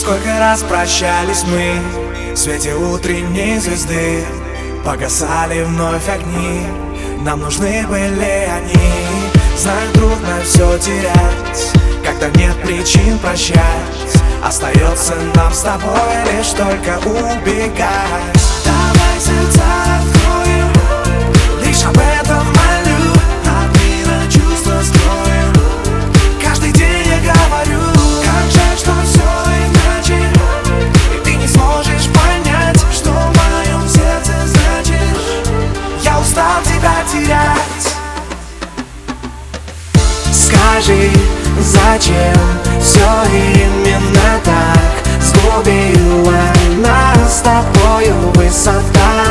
Сколько раз прощались мы В свете утренней звезды Погасали вновь огни. Нам нужны были они. Знаю, трудно все терять Когда нет причин прощать. Остается нам с тобой лишь только убегать тебя терять Скажи, зачем все именно так? Сгубила нас с тобою высота.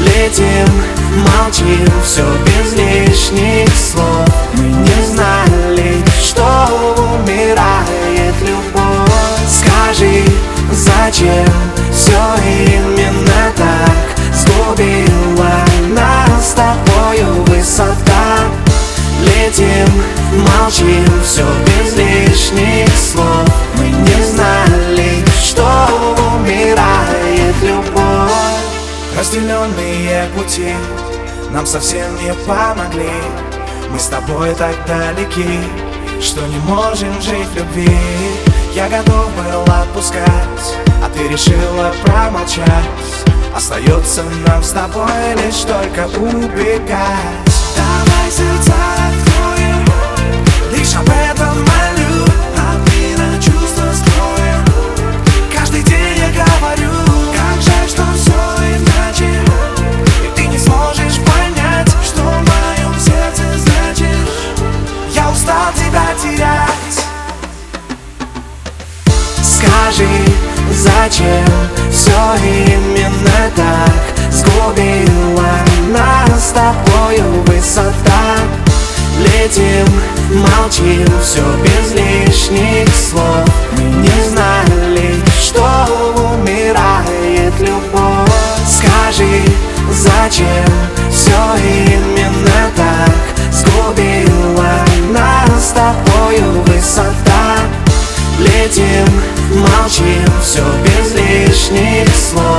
Летим, молчим, все без лишних слов. Мы не знали, что умирает любовь. Скажи, зачем все именно так? Сгубила молчим, все без лишних слов. Мы не знали, что умирает любовь. Разделенные пути нам совсем не помогли. Мы с тобой так далеки, что не можем жить в любви. Я готов был отпускать, а ты решила промолчать. Остается нам с тобой лишь только убегать. Давай сердца Скажи, зачем все именно так? Сгубила нас с тобою высота. Летим, молчим, все без лишних слов. Мы не знали, что умирает любовь. Скажи, зачем все именно так? Сгубила нас с тобою высота молчим, все без лишних слов